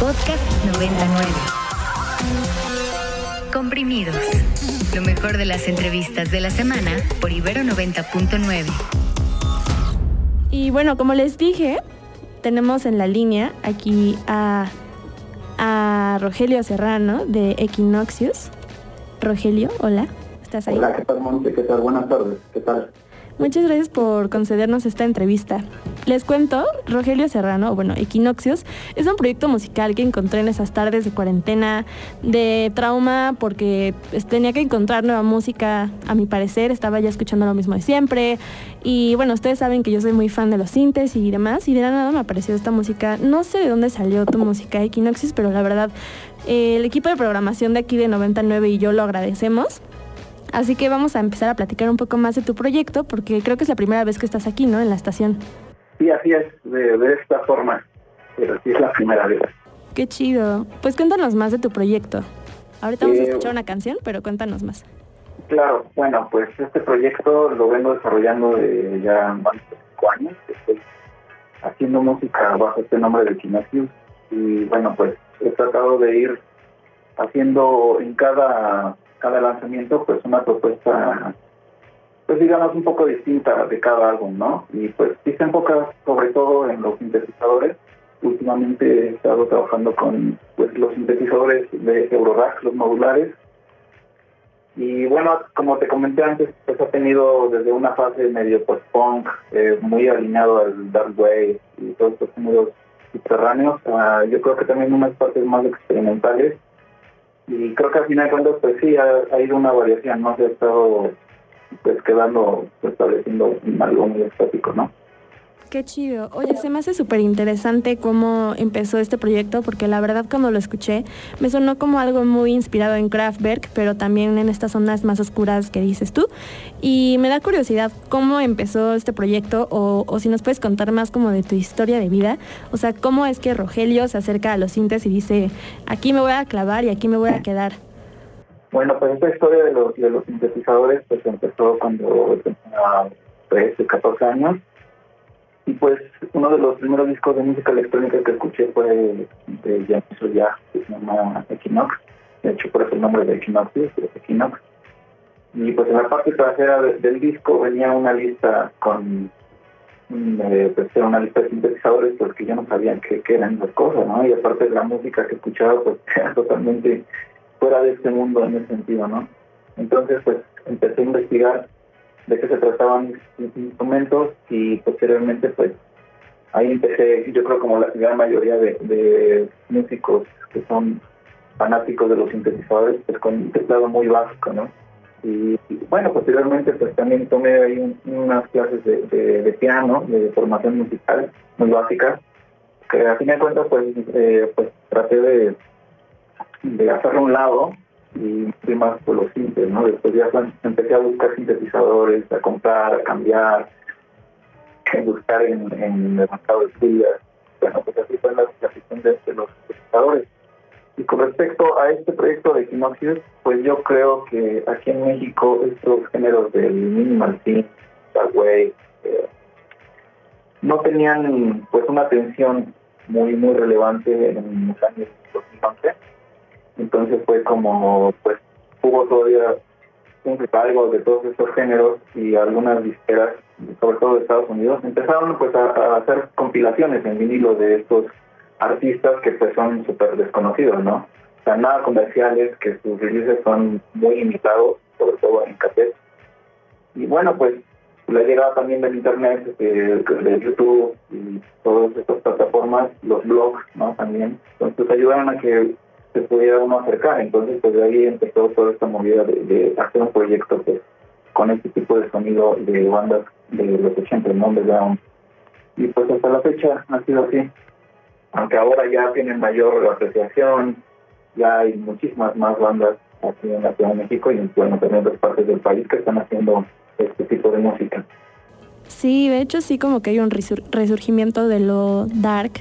Podcast 99. Comprimidos. Lo mejor de las entrevistas de la semana por Ibero 90.9. Y bueno, como les dije, tenemos en la línea aquí a, a Rogelio Serrano de Equinoxius. Rogelio, hola, ¿estás ahí? Hola, ¿qué tal, Monte? ¿Qué tal? Buenas tardes. ¿Qué tal? Muchas gracias por concedernos esta entrevista. Les cuento, Rogelio Serrano, bueno, Equinoxios, es un proyecto musical que encontré en esas tardes de cuarentena, de trauma, porque pues, tenía que encontrar nueva música, a mi parecer, estaba ya escuchando lo mismo de siempre. Y bueno, ustedes saben que yo soy muy fan de los sintes y demás, y de nada me apareció esta música. No sé de dónde salió tu música, Equinoxios, pero la verdad, eh, el equipo de programación de aquí de 99 y yo lo agradecemos. Así que vamos a empezar a platicar un poco más de tu proyecto, porque creo que es la primera vez que estás aquí, ¿no? En la estación. Sí, así es, de, de esta forma, pero sí es la primera vez. Qué chido. Pues cuéntanos más de tu proyecto. Ahorita vamos a Eh, escuchar una canción, pero cuéntanos más. Claro, bueno, pues este proyecto lo vengo desarrollando de ya más de cinco años. Estoy haciendo música bajo este nombre de Kinesius y bueno, pues he tratado de ir haciendo en cada, cada lanzamiento pues una propuesta pues digamos un poco distinta de cada álbum, ¿no? Y pues sí se enfoca sobre todo en los sintetizadores. Últimamente he estado trabajando con pues los sintetizadores de Eurorack, los modulares, y bueno, como te comenté antes, pues ha tenido desde una fase medio post-punk, eh, muy alineado al dark wave y todos estos géneros subterráneos, a yo creo que también unas partes más experimentales. Y creo que al final de cuentas, pues sí, ha, ha ido una variación, ¿no? Se ha estado pues quedando, pues, estableciendo algo muy estático, ¿no? Qué chido. Oye, se me hace súper interesante cómo empezó este proyecto, porque la verdad cuando lo escuché me sonó como algo muy inspirado en Kraftwerk, pero también en estas zonas más oscuras que dices tú. Y me da curiosidad cómo empezó este proyecto, o, o si nos puedes contar más como de tu historia de vida. O sea, cómo es que Rogelio se acerca a los sintes y dice, aquí me voy a clavar y aquí me voy a quedar. Bueno, pues esta historia de los, de los sintetizadores pues empezó cuando tenía 13, 14 años. Y pues uno de los primeros discos de música electrónica que escuché fue de James ya que se llama Equinox. De hecho, por eso el nombre de Equinox es Equinox. Y pues en la parte trasera de- del disco venía una lista con mm, eh, pues era una lista de sintetizadores pues que yo no sabía qué, qué eran las cosas, ¿no? Y aparte de la música que escuchaba pues era totalmente fuera de este mundo en ese sentido, ¿no? Entonces pues empecé a investigar de qué se trataban mis instrumentos y posteriormente pues ahí empecé, yo creo como la gran mayoría de, músicos que son fanáticos de los sintetizadores, pues con un teclado muy básico, ¿no? Y, bueno, posteriormente pues también tomé ahí un- unas clases de piano, de formación musical muy básica, que a fin de cuentas pues, eh, pues traté de, de hacerlo a un lado y fui más por los sintes, ¿no? Después ya empecé a buscar sintetizadores, a comprar, a cambiar, a buscar en, el mercado de estudios. Bueno, pues así fue la situación de, los sintetizadores. Y con respecto a este proyecto de Equinoxius, pues yo creo que aquí en México estos géneros del minimal synth, eh, no tenían pues una atención muy muy relevante en los años 2011 entonces fue como pues hubo todavía un recargo de todos estos géneros y algunas disqueras sobre todo de Estados Unidos empezaron pues a, hacer compilaciones en vinilo de estos artistas que pues son súper desconocidos no o sea nada comerciales que sus releases son muy limitados sobre todo en cassette. Y bueno pues la llegada también del internet, de, de YouTube y todas estas plataformas, los blogs, ¿no? También, entonces ayudaron a que se pudiera uno acercar. Entonces, pues de ahí empezó toda esta movida de, hacer un proyecto pues, con este tipo de sonido de bandas de los 80, ¿no? Underground. Y pues hasta la fecha ha sido así. Aunque ahora ya tienen mayor apreciación, ya hay muchísimas más bandas aquí en la Ciudad de México y bueno, también otras partes del país que están haciendo este tipo de música. Sí, de hecho sí como que hay un resur- resurgimiento de lo dark.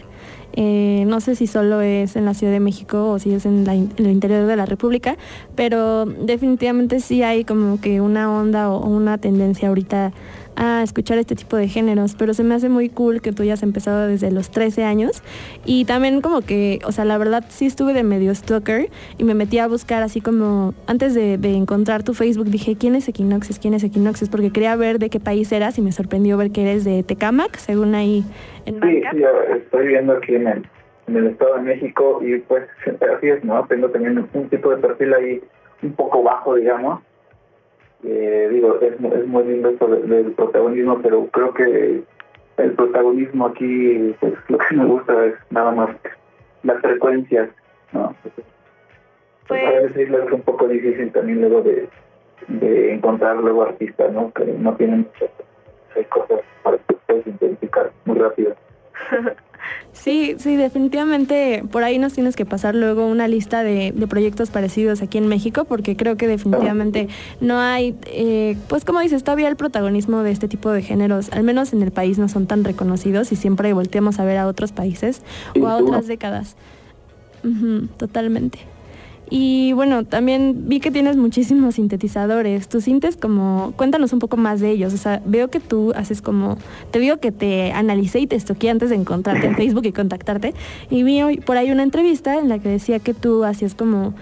Eh, no sé si solo es en la Ciudad de México o si es en, la en el interior de la República, pero definitivamente sí hay como que una onda o una tendencia ahorita a escuchar este tipo de géneros, pero se me hace muy cool que tú hayas empezado desde los 13 años y también como que, o sea, la verdad sí estuve de medio stalker y me metí a buscar así como, antes de, encontrar tu Facebook dije, ¿quién es Equinoxes? ¿quién es Equinoxes? Porque quería ver de qué país eras y me sorprendió ver que eres de Tecamac, según ahí en Sí, sí, estoy viendo aquí en el, en el Estado de México y pues así es, ¿no? Tengo también un tipo de perfil ahí un poco bajo, digamos. Eh, digo, es, es, muy lindo esto del protagonismo, pero creo que el protagonismo aquí, pues lo que me gusta es nada más las frecuencias, ¿no? Pues, a veces es un poco difícil también luego de, de encontrar luego artistas, ¿no? Que no tienen muchas cosas para que puedas identificar muy rápido. Sí, sí, definitivamente por ahí nos tienes que pasar luego una lista de, proyectos parecidos aquí en México, porque creo que definitivamente no hay, eh, pues como dices, todavía el protagonismo de este tipo de géneros, al menos en el país, no son tan reconocidos y siempre volteamos a ver a otros países o a otras décadas. totalmente. Y bueno, también vi que tienes muchísimos sintetizadores. Tus sintes como, cuéntanos un poco más de ellos. O sea, veo que tú haces como, te digo que te analicé y te estoqué antes de encontrarte en Facebook y contactarte. Y vi por ahí una entrevista en la que decía que tú hacías como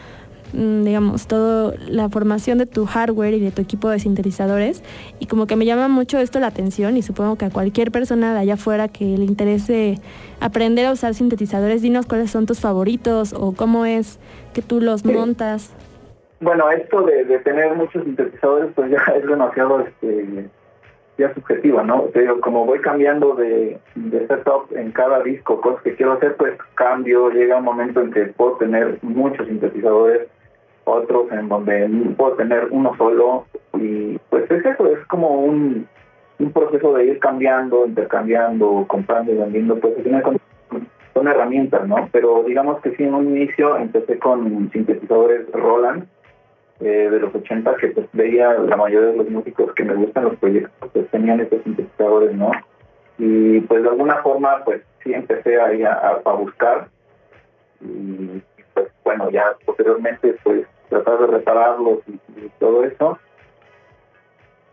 digamos, toda la formación de tu hardware y de tu equipo de sintetizadores. Y como que me llama mucho esto la atención y supongo que a cualquier persona de allá afuera que le interese aprender a usar sintetizadores, dinos cuáles son tus favoritos o cómo es que tú los montas. Bueno, esto de, tener muchos sintetizadores pues ya es demasiado este, ya subjetiva, ¿no? Pero como voy cambiando de, de setup en cada disco, cosas que quiero hacer, pues cambio, llega un momento en que puedo tener muchos sintetizadores otros en donde puedo tener uno solo y pues es eso, es como un, un proceso de ir cambiando, intercambiando, comprando y vendiendo, pues son, son herramientas, ¿no? Pero digamos que sí, en un inicio empecé con sintetizadores Roland eh, de los 80 que pues veía la mayoría de los músicos que me gustan los proyectos pues tenían esos sintetizadores, ¿no? Y pues de alguna forma pues sí empecé ahí a, a buscar y pues bueno, ya posteriormente pues tratar de repararlos y, todo eso.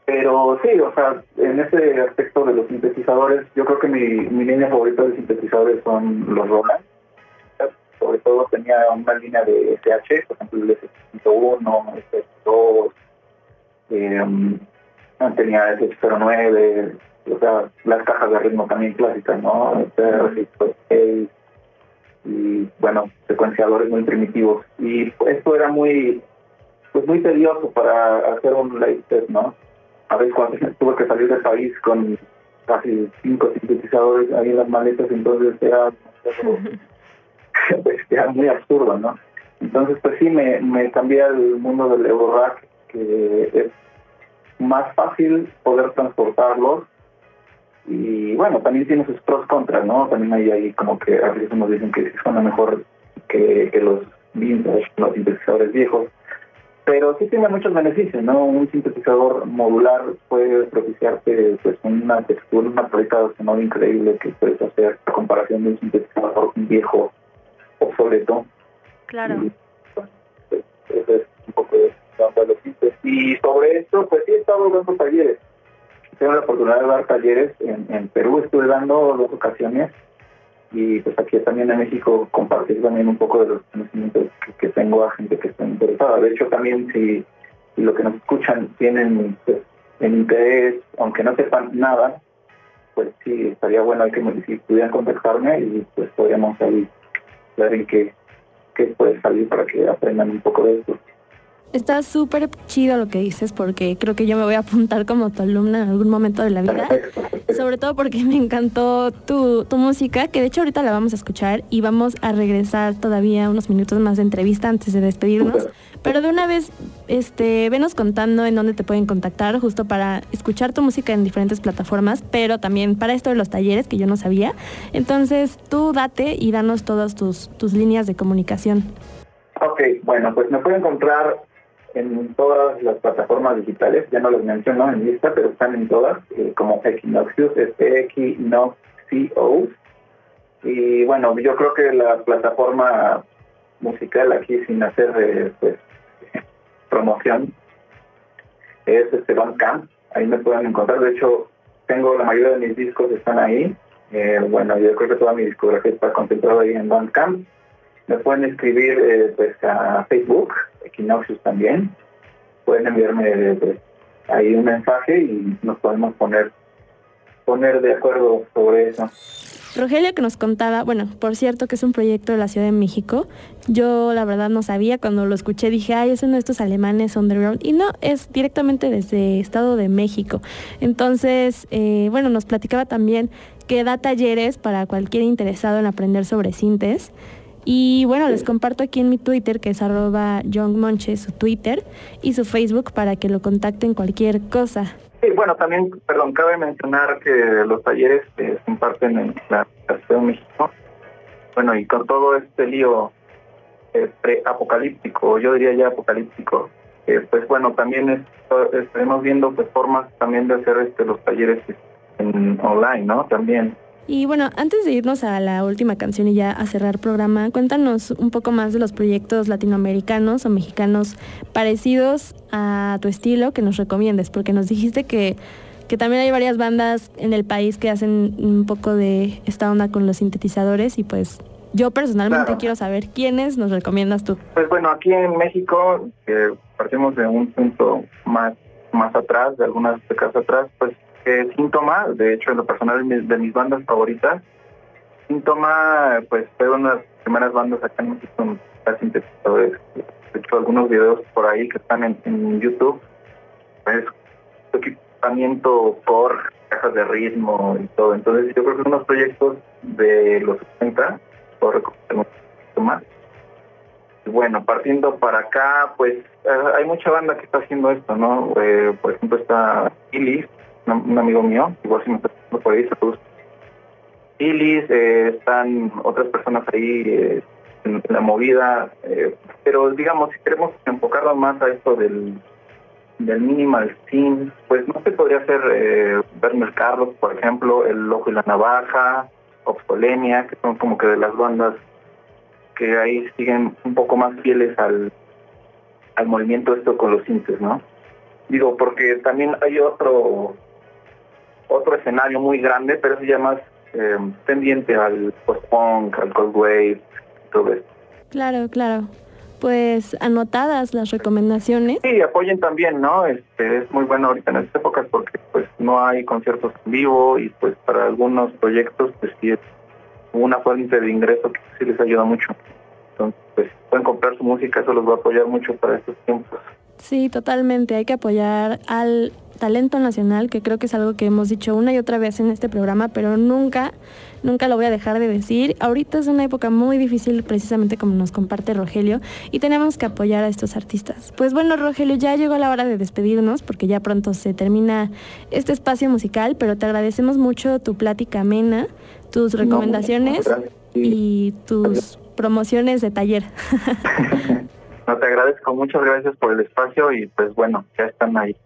Pero sí, o sea, en ese aspecto de los sintetizadores, yo creo que mi, mi línea favorita de sintetizadores son los Roland. Sobre todo tenía una línea de SH, por ejemplo el S1, el S2, eh, tenía el S09, o sea, las cajas de ritmo también clásicas, ¿no? El y bueno, secuenciadores muy primitivos. Y esto era muy, pues muy tedioso para hacer un live set, ¿no? A veces cuando tuve que salir del país con casi cinco sintetizadores ahí en las maletas, entonces era, era muy absurdo, ¿no? Entonces, pues sí, me, me cambié al mundo del Eurorack, que es más fácil poder transportarlos y bueno, también tiene sus pros contras, ¿no? También hay ahí como que a veces nos dicen que son mejor que, que los vintage, los sintetizadores viejos. Pero sí tiene muchos beneficios, ¿no? Un sintetizador modular puede propiciarte pues una textura, una calidad sonora increíble que puedes hacer a comparación de un sintetizador viejo obsoleto. Claro. Y, pues, eso es un poco de los Y sobre esto, pues sí he estado dando talleres tengo la oportunidad de dar talleres en, Perú, estuve dando dos ocasiones y pues aquí también en México compartir también un poco de los conocimientos que, tengo a gente que está interesada. De hecho también si, lo que nos escuchan tienen pues, interés, aunque no sepan nada, pues sí, estaría bueno que si pudieran contactarme y pues podríamos salir, ver en qué, qué puede salir para que aprendan un poco de esto. Está súper chido lo que dices porque creo que yo me voy a apuntar como tu alumna en algún momento de la vida. Sobre todo porque me encantó tu, tu música, que de hecho ahorita la vamos a escuchar y vamos a regresar todavía unos minutos más de entrevista antes de despedirnos. Pero de una vez, este, venos contando en dónde te pueden contactar, justo para escuchar tu música en diferentes plataformas, pero también para esto de los talleres que yo no sabía. Entonces, tú date y danos todas tus, tus líneas de comunicación. Ok, bueno, pues me pueden encontrar en todas las plataformas digitales, ya no las menciono en lista, pero están en todas, eh, como Equinoxius, es Equinoxios. Y bueno, yo creo que la plataforma musical aquí sin hacer eh, pues, promoción es este Bandcamp, ahí me pueden encontrar, de hecho tengo la mayoría de mis discos están ahí. Eh, bueno, yo creo que toda mi discografía está concentrada ahí en Bandcamp. Me pueden escribir pues a Facebook, Equinoxius también. Pueden enviarme pues, ahí un mensaje y nos podemos poner poner de acuerdo sobre eso. Rogelio que nos contaba, bueno, por cierto que es un proyecto de la Ciudad de México. Yo la verdad no sabía, cuando lo escuché dije, ay, es uno de estos alemanes underground. Y no, es directamente desde Estado de México. Entonces, eh, bueno, nos platicaba también que da talleres para cualquier interesado en aprender sobre sintes. Y bueno, les comparto aquí en mi Twitter, que es arroba su Twitter, y su Facebook para que lo contacten cualquier cosa. Sí, bueno, también, perdón, cabe mencionar que los talleres se imparten en la Ciudad de México. Bueno, y con todo este lío eh, pre-apocalíptico, yo diría ya apocalíptico, eh, pues bueno, también estaremos viendo pues formas también de hacer este los talleres en online, ¿no? También. Y bueno, antes de irnos a la última canción y ya a cerrar programa, cuéntanos un poco más de los proyectos latinoamericanos o mexicanos parecidos a tu estilo que nos recomiendes, porque nos dijiste que, que también hay varias bandas en el país que hacen un poco de esta onda con los sintetizadores y pues yo personalmente quiero saber quiénes nos recomiendas tú. Pues bueno, aquí en México, que partimos de un punto más, más atrás, de algunas décadas atrás, pues Síntoma, de hecho, en lo personal de mis, bandas favoritas, Síntoma, pues fue una de las primeras bandas acá en México con sintetizadores. De hecho, algunos videos por ahí que están en, YouTube, pues equipamiento por cajas de ritmo y todo. Entonces, yo creo que unos proyectos de los 60, por más. Bueno, partiendo para acá, pues eh, hay mucha banda que está haciendo esto, ¿no? Eh, por ejemplo, está Illis, un amigo mío, igual si me está por ahí, saludos. Ilis, eh, están otras personas ahí eh, en, la movida, eh, pero digamos, si queremos enfocarnos más a esto del, del minimal scene, pues no se podría hacer eh, Carlos, por ejemplo, El Loco y la Navaja, Obsolenia, que son como que de las bandas que ahí siguen un poco más fieles al, al movimiento esto con los sintes, ¿no? Digo, porque también hay otro otro escenario muy grande, pero es ya más eh, tendiente al post-punk, al cold wave, todo eso. Claro, claro. Pues anotadas las recomendaciones. Sí, apoyen también, ¿no? Este, es muy bueno ahorita en estas épocas porque pues no hay conciertos en vivo y pues para algunos proyectos pues sí es una fuente de ingreso que sí les ayuda mucho. Entonces, pues pueden comprar su música, eso los va a apoyar mucho para estos tiempos. Sí, totalmente. Hay que apoyar al talento nacional, que creo que es algo que hemos dicho una y otra vez en este programa, pero nunca, nunca lo voy a dejar de decir. Ahorita es una época muy difícil, precisamente como nos comparte Rogelio, y tenemos que apoyar a estos artistas. Pues bueno, Rogelio, ya llegó la hora de despedirnos, porque ya pronto se termina este espacio musical, pero te agradecemos mucho tu plática amena, tus recomendaciones y tus promociones de taller. no, te agradezco, muchas gracias por el espacio y pues bueno, ya están ahí.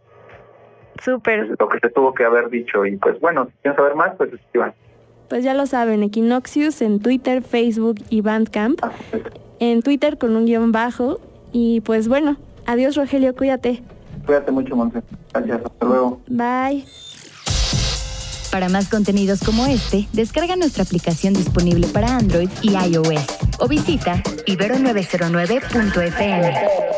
Súper. Lo que se tuvo que haber dicho. Y pues bueno, si quieren saber más, pues escriban. Pues ya lo saben, Equinoxius en Twitter, Facebook y Bandcamp. Ah, en Twitter con un guion bajo. Y pues bueno, adiós Rogelio, cuídate. Cuídate mucho, Monse. Gracias, hasta luego. Bye. Para más contenidos como este, descarga nuestra aplicación disponible para Android y iOS o visita ibero909.fm.